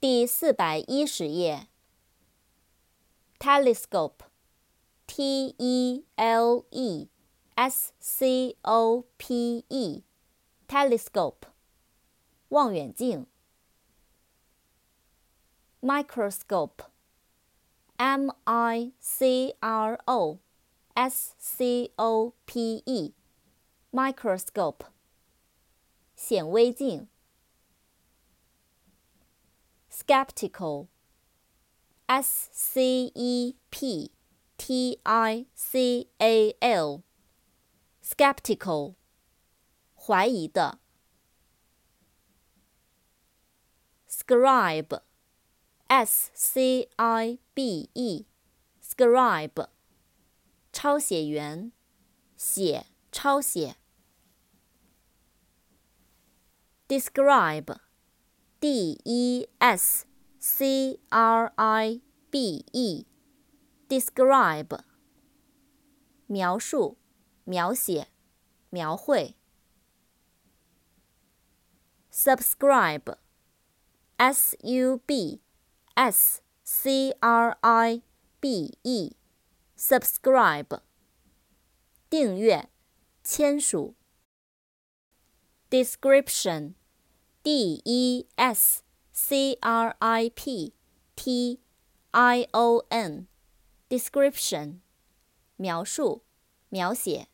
第四百一十页。telescope，t e l e s c o p e，telescope，望远镜。microscope，m i c r o s c o p e，microscope，显微镜。skeptical, s c e p t i c a l, skeptical, 怀疑的。scribe, s c i b e, scribe, 抄写员，写，抄写。 Describe D E S C R I B E，describe，描述、描写、描绘。subscribe，S U B S C R I B E，subscribe，订阅、签署。description. D e s c r i p t i o n. Description. 描述描写。